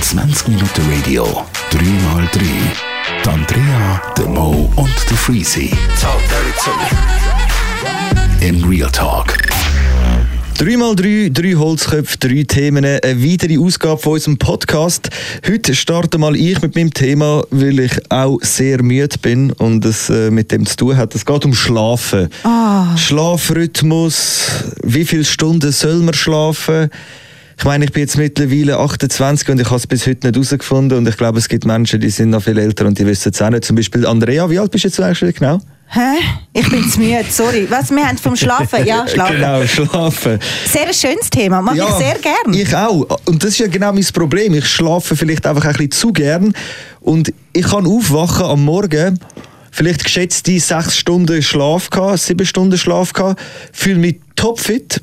20 Minuten Radio, 3x3. Die Andrea, der Mo und der Freezy. In Real Talk. 3x3, drei Holzköpfe, drei Themen, eine weitere Ausgabe von unserem Podcast. Heute starte mal ich mit meinem Thema, weil ich auch sehr müde bin und es äh, mit dem zu tun hat. Es geht um Schlafen. Schlafrhythmus, wie viele Stunden soll man schlafen? Ich meine, ich bin jetzt mittlerweile 28 und ich habe es bis heute nicht herausgefunden und ich glaube, es gibt Menschen, die sind noch viel älter und die wissen es auch nicht. Zum Beispiel Andrea, wie alt bist du jetzt eigentlich genau? Hä? Ich bin zu müde, sorry. Was, wir haben vom Schlafen? Ja, Schlafen. Genau, schlafen. Sehr schönes Thema, mache ich sehr gern. Ich auch. Und das ist ja genau mein Problem. Ich schlafe vielleicht einfach ein bisschen zu gern. Und ich kann aufwachen am Morgen, vielleicht geschätzte sechs Stunden Schlaf gehabt, sieben Stunden Schlaf gehabt, fühle mich topfit,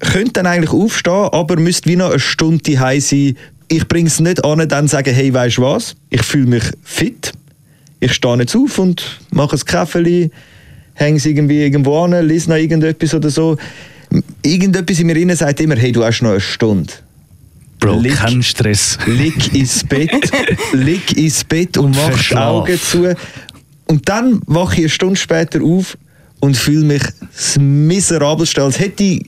könnte dann eigentlich aufstehen, aber müsste wie noch eine Stunde heim sein. Ich bringe es nicht an, dann sagen, hey, weißt du was? Ich fühle mich fit. Ich stehe jetzt auf und mache ein Kaffee, hänge es irgendwie irgendwo an, lese noch irgendetwas oder so. Irgendetwas in mir innen sagt immer, hey, du hast noch eine Stunde. Bro, Lieg- kein Stress. Leg ins Bett, leg ins Bett und mach die. Augen zu. Und dann wache ich eine Stunde später auf und fühle mich das miserabelste, als hätte ich,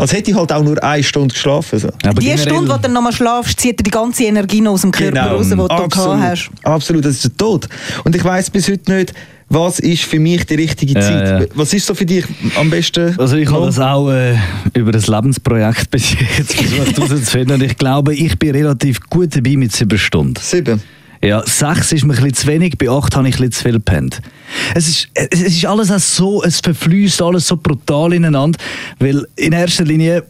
als hätte ich halt auch nur eine Stunde geschlafen. So. Aber die Stunde, wo du dann nochmal schlafst, zieht dir die ganze Energie noch aus dem Körper raus, die du gehabt hast. Absolut, das ist der Tod. Und ich weiß bis heute nicht, was ist für mich die richtige Ja, Zeit. ja. Was ist so für dich am besten? Also ich habe das auch äh, über das Lebensprojekt bis jetzt versucht herauszufinden. Und ich glaube, ich bin relativ gut dabei mit sieben Stunden. Sieben. Ja, sechs ist mir ein bisschen zu wenig, bei acht habe ich ein bisschen zu viel gepennt. Es ist, es ist alles auch so, es verfließt alles so brutal ineinander, weil in erster Linie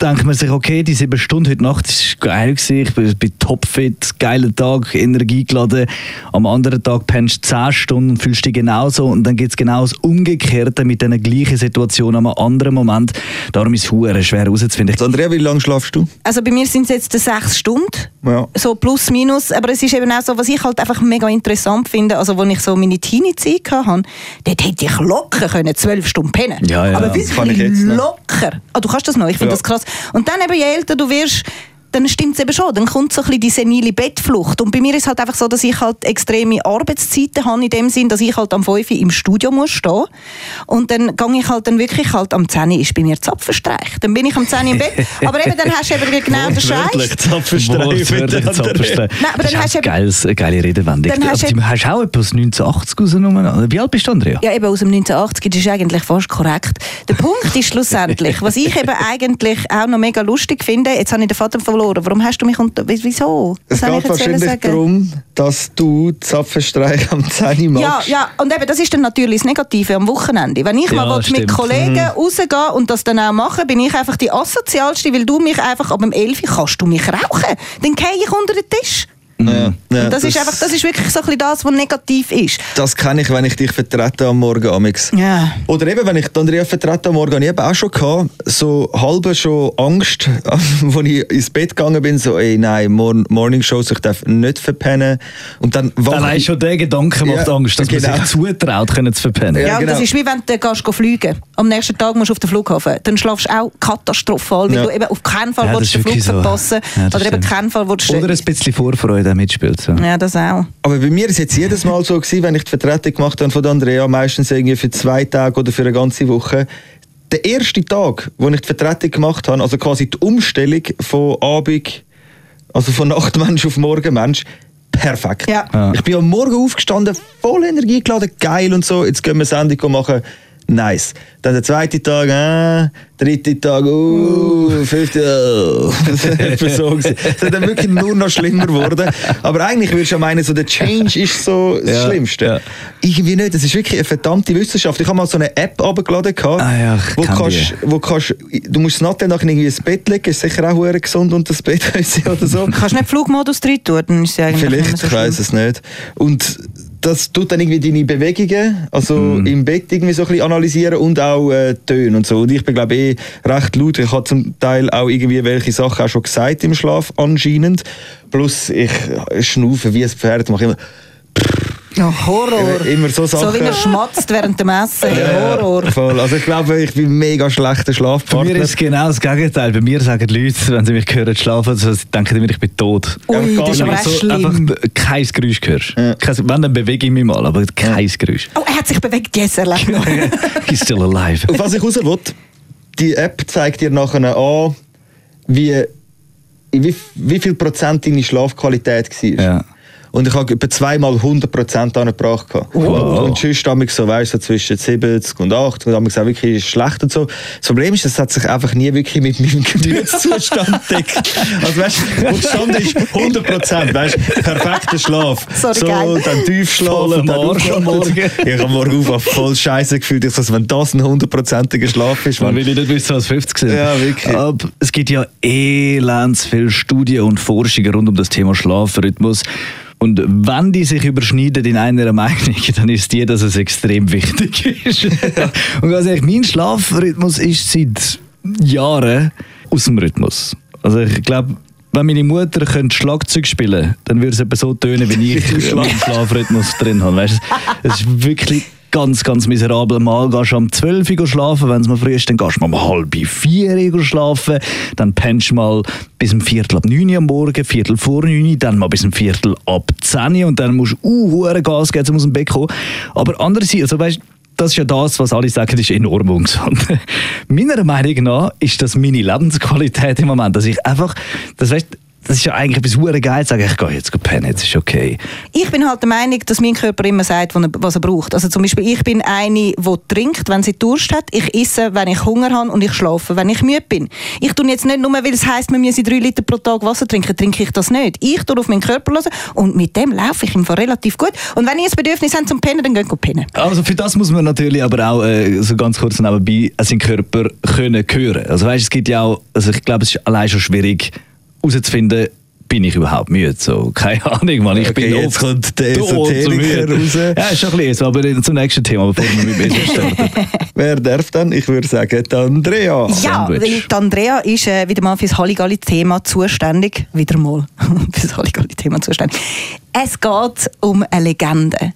denkt man sich, okay, die sieben Stunden heute Nacht ist geil gewesen, ich bin, bin topfit, geiler Tag, Energie geladen. Am anderen Tag pennst du zehn Stunden und fühlst dich genauso und dann gibt es genau das Umgekehrte mit einer gleichen Situation am anderen Moment. Darum ist es schwer herauszufinden. Andrea, wie lange schlafst du? Also bei mir sind es jetzt sechs Stunden, Ja. so plus minus, aber es ist eben auch so, was ich halt einfach mega interessant finde, also als ich so meine Teenie-Zeit hatte, dort hätte ich locker können zwölf Stunden pennen Ja, ja. Aber Das kann ich wirklich locker. Ah, du kannst das noch, ich finde Ja. das krass. Und dann eben, je älter du wirst, dann stimmt es eben schon. Dann kommt so ein bisschen die senile Bettflucht. Und bei mir ist es halt einfach so, dass ich halt extreme Arbeitszeiten habe, in dem Sinn, dass ich halt am 5 Uhr im Studio muss stehen. Und dann gehe ich halt dann wirklich halt am 10 Uhr ist bei mir Zapfenstreich. Dann bin ich am 10 Uhr im Bett. Aber eben, dann hast du eben genau den Scheiß. Wortwörtlich Zapfenstreich. Nein, aber das dann ist hast du auch geiles, eine geile Redewendung. Dann hast Aber du- du hast auch etwas 1980 rausgenommen. Wie alt bist du, Andrea? Ja, eben aus dem 1980, das ist eigentlich fast korrekt. Der Punkt ist schlussendlich, was ich eben eigentlich auch noch mega lustig finde, jetzt habe ich den Vater verloren, warum hast du mich unter... Wieso? Es Was soll geht ich jetzt wahrscheinlich sagen? darum, dass du Zapfenstreich am 10 Uhr Ja, machst. ja, und eben, das ist dann natürlich das Negative am Wochenende. Wenn ich Ja, mal mit. Kollegen rausgehen und das dann auch mache, bin ich einfach die asozialste, weil du mich einfach ab dem 11 Uhr kannst du mich rauchen. Dann gehe ich unter den Tisch. Ja, ja, und das, ist einfach, das ist wirklich so ein bisschen das, was negativ ist. Das kenne ich, wenn ich dich vertrete am Morgen amix. Ja. Oder eben, wenn ich die Andrea vertrete am Morgen, habe ich eben auch schon gehabt, so halbe schon Angst, als ich ins Bett gegangen bin, so, ey, nein, Morn Morning Shows, ich darf nicht verpennen. Und dann Allein ich- schon der Gedanke macht Ja, Angst, dass genau. man sich zutraut, können zu verpennen. Ja, genau. das ist wie wenn du gehst go fliegen Am nächsten Tag musst du auf den Flughafen. Dann schlafst du auch katastrophal, weil Ja. du eben auf keinen Fall Ja, willst das den ist Flug so. verpassen Ja, das Oder eben keinen Fall willst du... Oder ein bisschen Vorfreude auch mitspielt. So. ja, das auch. Aber bei mir ist jetzt jedes Mal so gewesen, wenn ich die Vertretung gemacht habe von der Andrea, meistens irgendwie für zwei Tage oder für eine ganze Woche. Der erste Tag, wo ich die Vertretung gemacht habe, also quasi die Umstellung von Abend, also von Nachtmensch auf Morgenmensch, perfekt. Ja. Ja. Ich bin am Morgen aufgestanden, voll Energie geladen, geil und so. Jetzt gehen wir Sendung machen. Nice. Dann der zweite Tag, äh, dritte Tag, uh, fünfte, uh. Das war so gewesen. Es ist dann wirklich nur noch schlimmer geworden. Aber eigentlich würdest du ja meinen, so der Change ist so das Ja, Schlimmste. ja. Irgendwie nicht. Das ist wirklich eine verdammte Wissenschaft. Ich habe mal so eine App abgeladen, gehabt, Ah ja, wo, kannst, wo kannst, du musst nachher nachher irgendwie ins Bett legen, ist sicher auch verdammt gesund und das Bett oder so. Kannst du nicht Flugmodus drin tun, dann ist es eigentlich nicht Vielleicht, mehr so ich weiß es nicht. Und das tut dann irgendwie deine Bewegungen, also Mhm. im Bett irgendwie so ein bisschen analysieren und auch äh, Töne und so. Und ich bin glaube ich eh recht laut. Ich habe zum Teil auch irgendwie welche Sachen auch schon gesagt im Schlaf anscheinend. Plus ich schnaufe wie ein Pferd, mache immer Ja, Horror. Immer so Sachen. So wie er schmatzt während dem Essen. Ja, Horror. Voll. Also ich glaube, ich bin ein mega schlechter Bei Schlafpartner. mir ist es genau das Gegenteil. Bei mir sagen die Leute, wenn sie mich hören schlafen, so, sie denken immer, ich bin tot. Ui, gar das ist aber so schlimm. einfach kein Geräusch hörst. Kein, wenn, dann bewege ich mich mal, aber kein Geräusch. Oh, er hat sich bewegt, yes, er lebt noch. He's still alive. Auf was ich raus will, die App zeigt dir nachher an, wie, wie, wie viel Prozent deine Schlafqualität war. Ja. Und ich habe etwa zweimal 100 Prozent angebracht. Wow. Und sonst damals so, weißt, so zwischen 70 und 80 und damals auch wirklich schlecht und so. Das Problem ist, das hat sich einfach nie wirklich mit meinem Gemütszustand deckt. Also weißt du, wo stand ist 100 Prozent, weißt du, perfekter Schlaf. Sorry, so, geil. dann Tiefschlaf dann Marsch am. Morgen. Ich habe morgen auf voll scheiße gefühlt. Ich so, wenn das ein hundertprozentiger Schlaf ist, Man man, will nicht wissen, was 50 sind. Ja, wirklich. Aber es gibt ja elends viele Studien und Forschungen rund um das Thema Schlafrhythmus. Und wenn die sich überschneiden in einer Meinung, dann ist die, dass es extrem wichtig ist. und ganz ehrlich, mein Schlafrhythmus ist seit Jahren aus dem Rhythmus. Also ich glaube, wenn meine Mutter könnte Schlagzeug spielen könnte, dann würde es etwa so tönen, wie ich meinen Schlafrhythmus drin habe. Weißt du? Es ist wirklich ganz, ganz miserabel. Mal gehst du um 12 Uhr schlafen, wenn es mal früh ist, dann gehst du mal um halb 4 Uhr schlafen, dann pennst du mal bis um Viertel ab 9 Uhr am Morgen, Viertel vor 9 Uhr, dann mal bis um Viertel ab 10 Uhr und dann musst du uh, Gas geben, um aus dem Bett kommen. Aber andererseits, also weißt, das ist ja das, was alle sagen, ist enorm ungesund. Meiner Meinung nach ist das meine Lebensqualität im Moment, dass ich einfach, das weißt, das ist ja eigentlich etwas hure geil, zu sagen, ich gehe jetzt pennen, jetzt ist okay. Ich bin halt der Meinung, dass mein Körper immer sagt, was er, braucht. Also zum Beispiel, ich bin eine, die trinkt, wenn sie Durst hat. Ich esse, wenn ich Hunger habe und ich schlafe, wenn ich müde bin. Ich tue jetzt nicht nur, weil es heisst, man müsse drei Liter pro Tag Wasser trinken, trinke ich das nicht. Ich tue auf meinen Körper hören und mit dem laufe ich im Fall relativ gut. Und wenn ihr ein Bedürfnis habt zum Pennen, dann geht pennen. Also für das muss man natürlich aber auch äh, so ganz kurz nebenbei seinen Körper können hören. Also weißt, es gibt ja auch, also ich glaube, es ist allein schon schwierig herauszufinden, bin ich überhaupt müde? So, keine Ahnung, man. Ich Okay, bin jetzt kommt der Esoteriker müde. raus. Ja, ist schon ein bisschen so, aber zum nächsten Thema, bevor wir mit Business starten. wer darf dann? Ich würde sagen, die Andrea. Ja, weil die Andrea ist äh, wieder mal fürs Halligalli-Thema zuständig. Wieder mal fürs Halligalli-Thema zuständig. Es geht um eine Legende.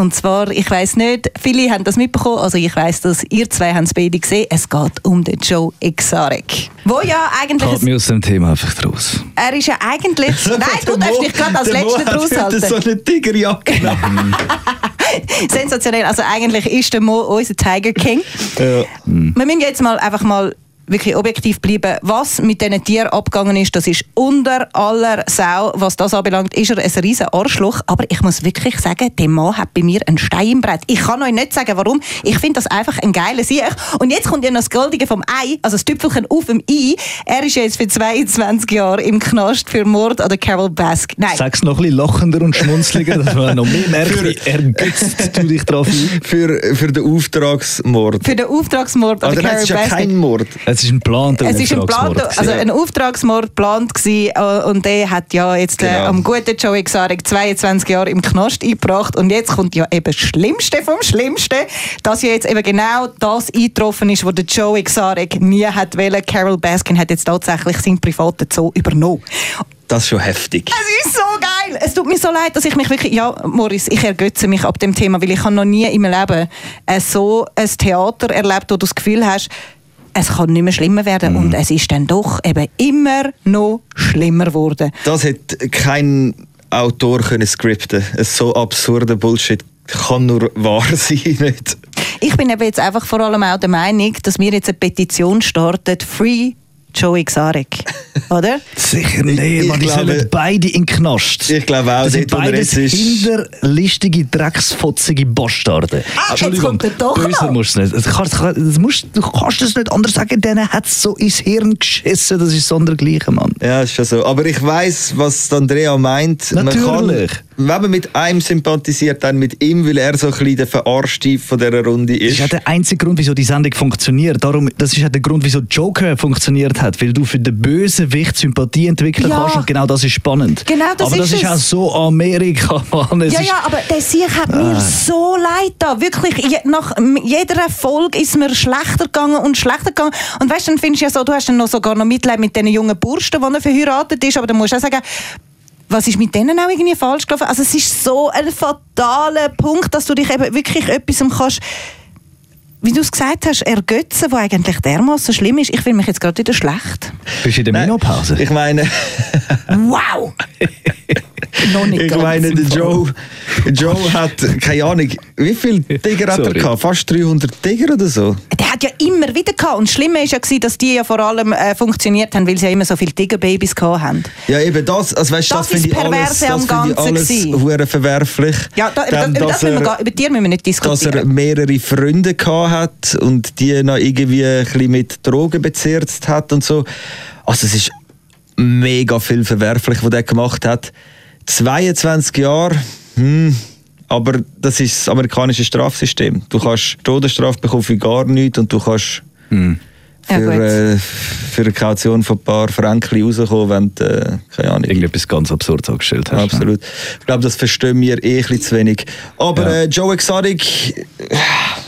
Und zwar, ich weiß nicht, viele haben das mitbekommen, also ich weiß, dass ihr zwei haben es beide gesehen. Es geht um den Joe Exotic. Wo ja eigentlich... Halt mich aus dem Thema einfach raus. er ist ja eigentlich... Nein, du darfst dich gerade als Letzter draus halten. so eine Tigerjacke. Sensationell. Also eigentlich ist der Mo unser Tiger King. Ja. Wir müssen jetzt mal einfach mal wirklich objektiv bleiben. Was mit diesen Tieren abgegangen ist, das ist unter aller Sau. Was das anbelangt, ist er ein riesen Arschloch. Aber ich muss wirklich sagen, der Mann hat bei mir einen Stein im Brett. Ich kann euch nicht sagen, warum. Ich finde das einfach ein geiler Sieg. Und jetzt kommt ja noch das Goldige vom Ei, also das Tüpfelchen auf dem Ei. Er ist jetzt für 22 Jahre im Knast für Mord an der Carol Baskin. Nein. Sag's noch ein bisschen lachender und schmunzliger, dass man noch mehr merkt, wie ergötzt du dich drauf ein. Für, für den Auftragsmord. Für den Auftragsmord an Also der Carol ist ja kein Mord. Es ist ein geplanter Es ist ein, Auftragsmord Plan, also ein Auftragsmord geplant gewesen, äh, und der hat ja jetzt äh, Genau. am guten Joe Exotic 22 Jahre im Knast eingebracht und jetzt kommt ja eben das Schlimmste vom Schlimmsten, dass ja jetzt eben genau das eingetroffen ist, was der Joe Exotic nie hat wollen. Carol Baskin hat jetzt tatsächlich seinen privaten Zoo übernommen. Das ist schon heftig. Es ist so geil. Es tut mir so leid, dass ich mich wirklich, ja, Morris, ich ergötze mich ab dem Thema, weil ich habe noch nie in meinem Leben so ein Theater erlebt, wo du das Gefühl hast, es kann nicht mehr schlimmer werden und es ist dann doch eben immer noch schlimmer geworden. Das hätte kein Autor können skripten. Ein so absurder Bullshit kann nur wahr sein, nicht? Ich bin eben jetzt einfach vor allem auch der Meinung, dass wir jetzt eine Petition starten, Free Joe Exotic, oder? Sicher Ich- nicht, ich man, die glaube- sollen beide in den Knast. Ich glaube auch, das sind dort, wo er beides jetzt ist- hinterlistige, drecksfotzige Bastarde. Ah, jetzt kommt er doch böser musst du nicht. Das kannst, das musst, du kannst das nicht anders sagen, denen hat es so ins Hirn geschissen, das ist sondergleichen, Mann. Ja, ist schon so. Aber ich weiß, was Andrea meint. Natürlich. Man kann, wenn man mit einem sympathisiert, dann mit ihm, weil er so ein bisschen der Verarschte von dieser Runde Das ist. ist ja der einzige Grund, wieso die Sendung funktioniert. Darum, das ist ja der Grund, wieso Joker funktioniert hat. Weil du für den Bösewicht Sympathie entwickeln Ja. kannst und genau das ist spannend. Genau, das Aber das ist ist es. auch so Amerika, Mann. Es Ja, ist, ja, aber der Sieg hat mir so leid da. Wirklich, je, nach jeder Folge ist mir schlechter gegangen und schlechter gegangen. Und weißt du, dann findest du ja so, du hast dann noch sogar noch Mitleid mit diesen jungen Burschen, die er verheiratet ist. Aber dann musst du auch sagen, was ist mit denen auch irgendwie falsch gelaufen? Also es ist so ein fataler Punkt, dass du dich eben wirklich etwas kannst wie du es gesagt hast, ergötzen, was eigentlich dermaßen schlimm ist. Ich fühle mich jetzt gerade wieder schlecht. Bist du in der Nein, Menopause? Ich meine, Wow! Noch nicht ich meine, der. Joe, Joe hat, keine Ahnung, wie viele Tiger hat er gehabt? Fast 300 Tiger oder so? Der hat ja immer wieder gehabt. Und das Schlimme ist ja, gewesen, dass die ja vor allem äh, funktioniert haben, weil sie ja immer so viele Tigerbabys gehabt haben. Ja, eben das, also weißt, Das das, finde ist ich alles, Perverse das am finde ich Ganzen alles verwerflich. Ja, da, über, Dann, über, das müssen wir, er- gar- über die müssen wir nicht dass er diskutieren. mehrere Freunde gehabt hat und die noch irgendwie ein bisschen mit Drogen bezirzt hat und so. Also es ist mega viel verwerflich, was der gemacht hat. 22 Jahre, hm, aber das ist das amerikanische Strafsystem. Du kannst Todesstrafe bekommen für gar nichts und du kannst Ja, für, gut. äh, für eine Kaution von ein paar Franken rauskommen, wenn du, äh, keine Ahnung, Irgendetwas ganz Absurdes angestellt hast. Absolut. Ich glaube, das verstehen wir eh ein bisschen zu wenig. Aber Ja. äh, Joe Exotic, äh,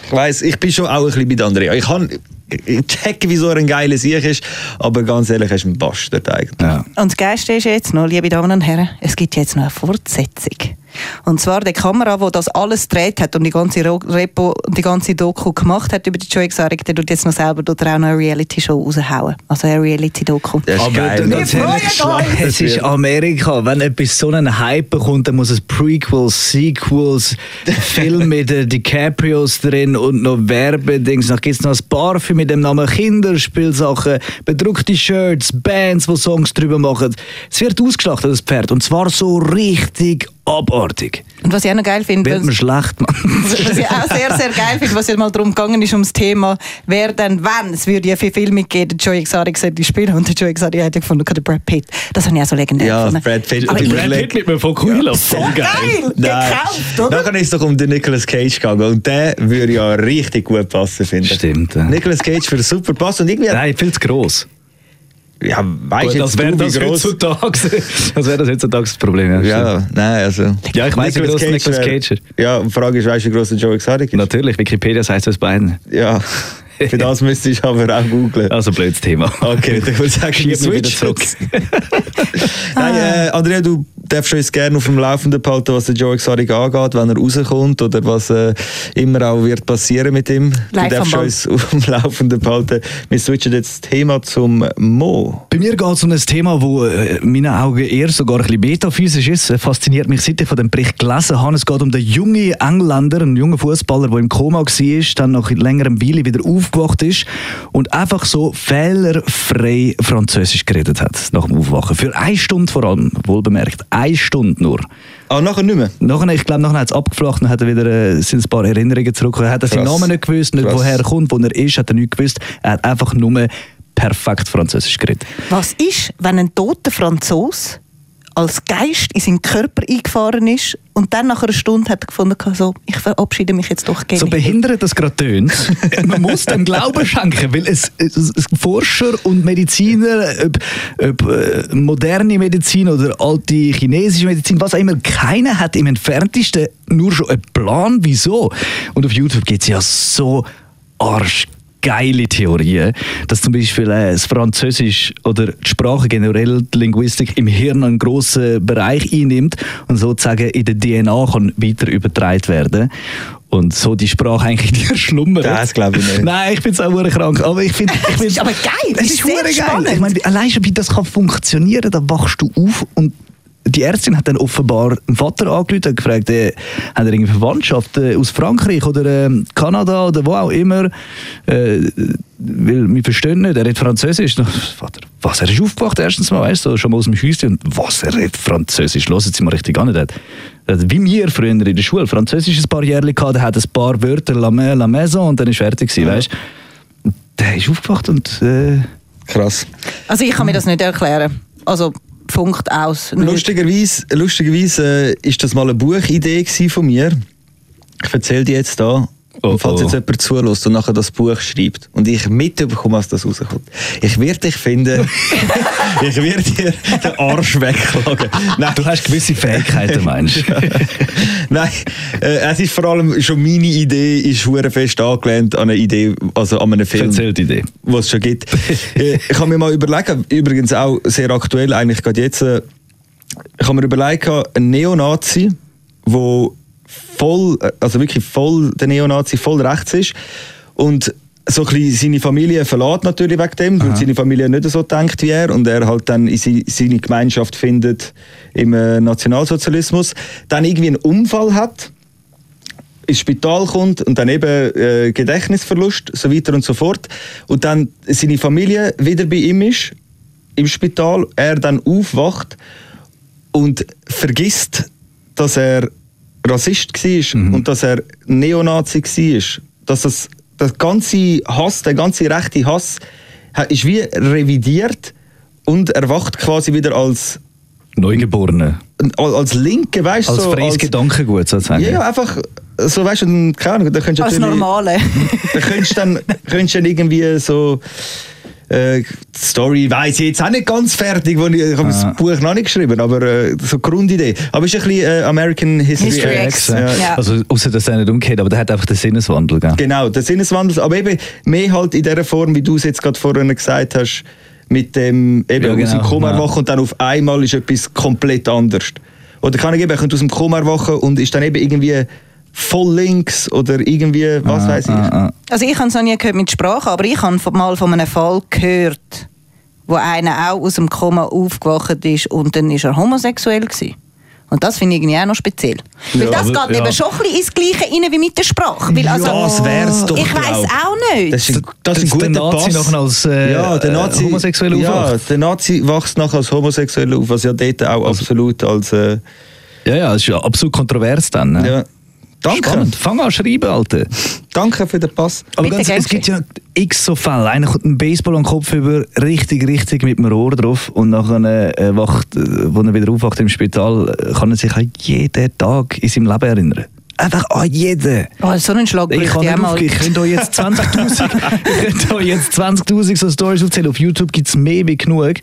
ich weiß, ich bin schon auch ein bisschen bei Andrea. Ich kann ich checke, wieso er ein geiler Sieg ist, aber ganz ehrlich, er ist ein Bastard eigentlich. Ja. Und das Geilste ist jetzt noch, liebe Damen und Herren, es gibt jetzt noch eine Fortsetzung. Und zwar die Kamera, die das alles gedreht hat und die ganze Repo und die ganze Doku gemacht hat über die Joe Exotic, der tut jetzt noch selber dort auch noch eine Reality-Show raushauen. Also eine Reality-Doku. Das ist Aber geil. ganz ehrlich, es ist Amerika. Wenn etwas so einen Hype bekommt, dann muss es Prequels, Sequels, Filme mit den DiCaprios drin und noch Werbedings. Dann gibt es noch ein Parfüm mit dem Namen Kinderspielsachen, bedruckte Shirts, Bands, die Songs drüber machen. Es wird ausgeschlachtet, das Pferd. Und zwar so richtig abartig. Und was ich auch noch geil finde, Wird mir schlecht, Mann. Was ich auch sehr, sehr geil finde, was ja mal darum gegangen ist, ums Thema, wer denn, wenn, es würde ja viel Filme geben, der Joe Exotic sollte spielen und der Joe Exotic hat ja gefunden, der Brad Pitt. Das habe ich auch so legendär Ja, gefunden. Brad Pitt. Aber Brad Pitt mit mir von Kuila. so geil! Nein. Gekauft, oder? Nachher ist es doch um den Nicolas Cage gegangen und der würde ja richtig gut passen, finde ich. Stimmt, ja. Nicolas Cage für super Pass und irgendwie... Nein, viel zu gross. Ja, weißt das jetzt wäre du, wie das, gross... heutzutage, das wäre das heutzutage das Problem. Ja, Ja, nein, also... Ja, ich weiss, wie gross Nicolas Cage ist. Ja, und die Frage ist, weißt du, wie groß der Joe Exotic ist? Natürlich, Wikipedia sagt es beiden. Ja, für das müsste ich aber auch googlen. Also blödes Thema. Okay, dann würde ich sagen, mich wieder switchen zurück. Nein, äh, Andrea, du darfst uns gerne auf dem Laufenden behalten, was der Joe Exotic angeht, wenn er rauskommt oder was äh, immer auch wird passieren mit ihm. Live du darfst uns auf dem Laufenden behalten. Wir switchen jetzt das Thema zum Mo. Bei mir geht es um ein Thema, das äh, in meinen Augen eher sogar ein bisschen metaphysisch ist. Es fasziniert mich, seit ich von dem Bericht gelesen habe. Es geht um den jungen Engländer, einen jungen Fußballer, der im Koma war, dann nach längerem Weile wieder aufgewacht ist und einfach so fehlerfrei Französisch geredet hat nach dem Aufwachen. Für eine Stunde vor allem, wohlbemerkt. Eine Stunde nur. Ah, nachher nicht mehr? Nachher, ich glaube, nachher hat es abgeflacht, dann hat er wieder äh, sind ein paar Erinnerungen zurück. Er hat seinen. Namen nicht gewusst, nicht Krass. woher er kommt, wo er ist, hat er nicht gewusst. Er hat einfach nur perfekt Französisch geredet. Was ist, wenn ein toter Franzos als Geist in seinen Körper eingefahren ist und dann nach einer Stunde hat er gefunden, so, ich verabschiede mich jetzt doch gerne. So behindert das gerade tönt. Man muss dem Glauben schenken, weil es, es, es Forscher und Mediziner, ob, ob äh, moderne Medizin oder alte chinesische Medizin, was auch immer, keiner hat im entferntesten nur schon einen Plan, wieso. Und auf YouTube gibt es ja so arschgeile Theorien, dass zum Beispiel äh, das Französisch oder die Sprache generell, die Linguistik im Hirn einen grossen Bereich einnimmt und sozusagen in der DNA kann weiter übertragen werden und so die Sprache eigentlich dir schlummert. Das glaube ich nicht. Nein, ich bin auch krank, aber ich finde... Es ist aber geil, Es ist ist geil. spannend. Ich meine, allein schon, wie das kann funktionieren, da wachst du auf und die Ärztin hat dann offenbar einen Vater angerufen und gefragt, äh, hat er irgendwie Verwandtschaft äh, aus Frankreich oder ähm, Kanada oder wo auch immer? Äh, weil wir verstehen nicht, er redet Französisch. Vater, was, er ist aufgewacht erstens mal, weißt du, schon mal aus dem Häuschen und was, er redet Französisch, hören Sie mal richtig an. Er hat, wie wir früher in der Schule, Französisch ein paar Jahre gehabt, er hat ein paar Wörter, la, main, la maison und dann ist fertig gewesen, weißt du. Der ist aufgewacht und... Äh, Krass. Also ich kann mir das nicht erklären. Also funkt aus. Lustigerweise, lustigerweise äh, ist das mal eine Buchidee von mir. Ich erzähle die jetzt da. Oh, falls oh. jetzt jemand zulässt und nachher das Buch schreibt und ich mitbekomme, was das rauskommt, ich werde dich finden, ich werde dir den Arsch wegklagen. Nein, du hast gewisse Fähigkeiten, meinst du? Nein, äh, es ist vor allem schon meine Idee, ist hure fest angelehnt an eine Idee, also an einen Film, Erzähl die Idee. was es schon gibt. Äh, ich habe mir mal überlegt, übrigens auch sehr aktuell, eigentlich gerade jetzt, äh, ich habe mir überlegt, ein Neonazi, wo voll, also wirklich voll der Neonazi, voll rechts ist. Und so ein seine Familie verlässt natürlich wegen dem, weil seine Familie nicht so denkt wie er und er halt dann in seine Gemeinschaft findet im äh, Nationalsozialismus, dann irgendwie einen Unfall hat, ins Spital kommt und dann eben äh, Gedächtnisverlust, so weiter und so fort. Und dann seine Familie wieder bei ihm ist, im Spital, er dann aufwacht und vergisst, dass er Rassist war und dass er Neonazi war. Dass das, das ganze Hass, der ganze rechte Hass, ha- ist wie revidiert und erwacht quasi wieder als, Neugeborene. als Linke, weißt du? Als so, freies Gedankengut sozusagen. ja, einfach so, weißt du, dann, keine Ahnung, da könntest du Als Normale. da könntest du dann, könntest du dann irgendwie so äh, die Story weiß ich jetzt auch nicht ganz fertig, wo ich, ich habe das Buch noch nicht geschrieben, aber äh, so Grundidee. Aber es ist ein bisschen äh, American History, History X. X, Ja. ja. Also, außer dass er nicht umgeht, aber der hat einfach den Sinneswandel. Gell? Genau, der Sinneswandel, aber eben mehr halt in der Form, wie du es jetzt gerade vorhin gesagt hast, mit dem eben Ja, aus dem genau, Koma ja. erwachen und dann auf einmal ist etwas komplett anders. Oder kann ich eben, er könnte aus dem Koma erwachen und ist dann eben irgendwie voll links oder irgendwie, was weiß ich. Ah, ah. Also ich habe es noch nie gehört mit Sprache, aber ich habe von- mal von einem Fall gehört, wo einer auch aus dem Koma aufgewacht ist und dann ist er homosexuell gewesen. Und das finde ich irgendwie auch noch speziell. Weil Ja, das aber- geht ja. eben schon ein bisschen ins Gleiche rein wie mit der Sprache. Weil also, das wär's doch, Ich weiß auch nicht. Das ist ein, das ist ein guter der Nazi Pass. nachher als, äh, ja, der Nazi, äh, homosexuell Ja, aufwacht. der Nazi wächst nachher als homosexuell auf, was ja dort auch absolut als... Äh, Ja, ja, das ist ja absolut kontrovers dann. Ne? ja. Danke. Spannend. Fang an schreiben, Alter. Danke für den Pass. Aber Bitte, ganz, es gibt ja x so Fälle. Einer kommt einen Baseball am Kopf über, richtig, richtig mit dem Rohr drauf und nachher äh, wacht, äh, wo er wieder aufwacht im Spital, äh, kann er sich an jeden Tag in seinem Leben erinnern. Einfach an jeden. Oh, so einen Schlag Ich kann nicht mal. Ich könnte euch jetzt 20.000 ich könnte euch jetzt 20.000 so Stories erzählen. Auf YouTube gibt es mehr wie genug.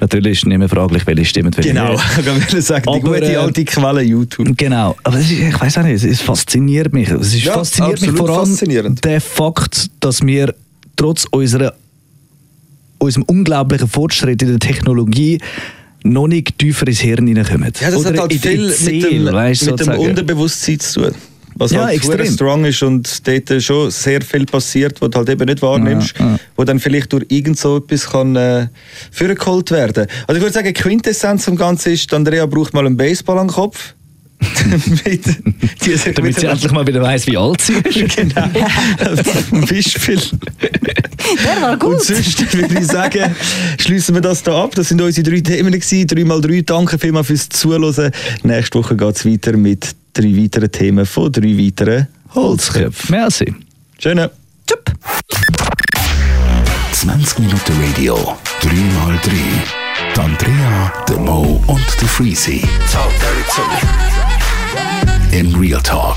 Natürlich ist nicht mehr fraglich, welche stimmen. welche Genau, ich würde sagen, die gute äh, alte Quelle YouTube. Genau, aber es ist, ich weiß auch nicht, es, es fasziniert mich. Es ist Ja, fasziniert mich absolut vor allem faszinierend. der Fakt, dass wir trotz unserer, unserem unglaublichen Fortschritt in der Technologie noch nicht tiefer ins Hirn hineinkommen. Ja, das Oder hat halt in viel mit Seele, dem, weißt mit dem. Unterbewusstsein zu tun. Was Ja, halt extrem. strong ist und dort schon sehr viel passiert, was du halt eben nicht wahrnimmst, Ja, ja. wo dann vielleicht durch irgend so etwas kann, äh, vorgeholt werden Also ich würde sagen, Quintessenz vom Ganzen ist, Andrea braucht mal einen Baseball am Kopf. sich Damit sie endlich mal wieder weiss, wie alt sie ist. Genau. Zum Beispiel. Der war Und gut. sonst würde ich sagen, schließen wir das da ab. Das sind unsere drei Themen. gewesen. Drei mal drei. Danke vielmals fürs Zuhören. Nächste Woche geht es weiter mit drei weiteren Themen von drei weiteren Holzköpfen. Merci. Schöne. Tschüpp. 20 Minuten Radio, 3x3. Die Andrea, der Mo und der Freezy. In Real Talk.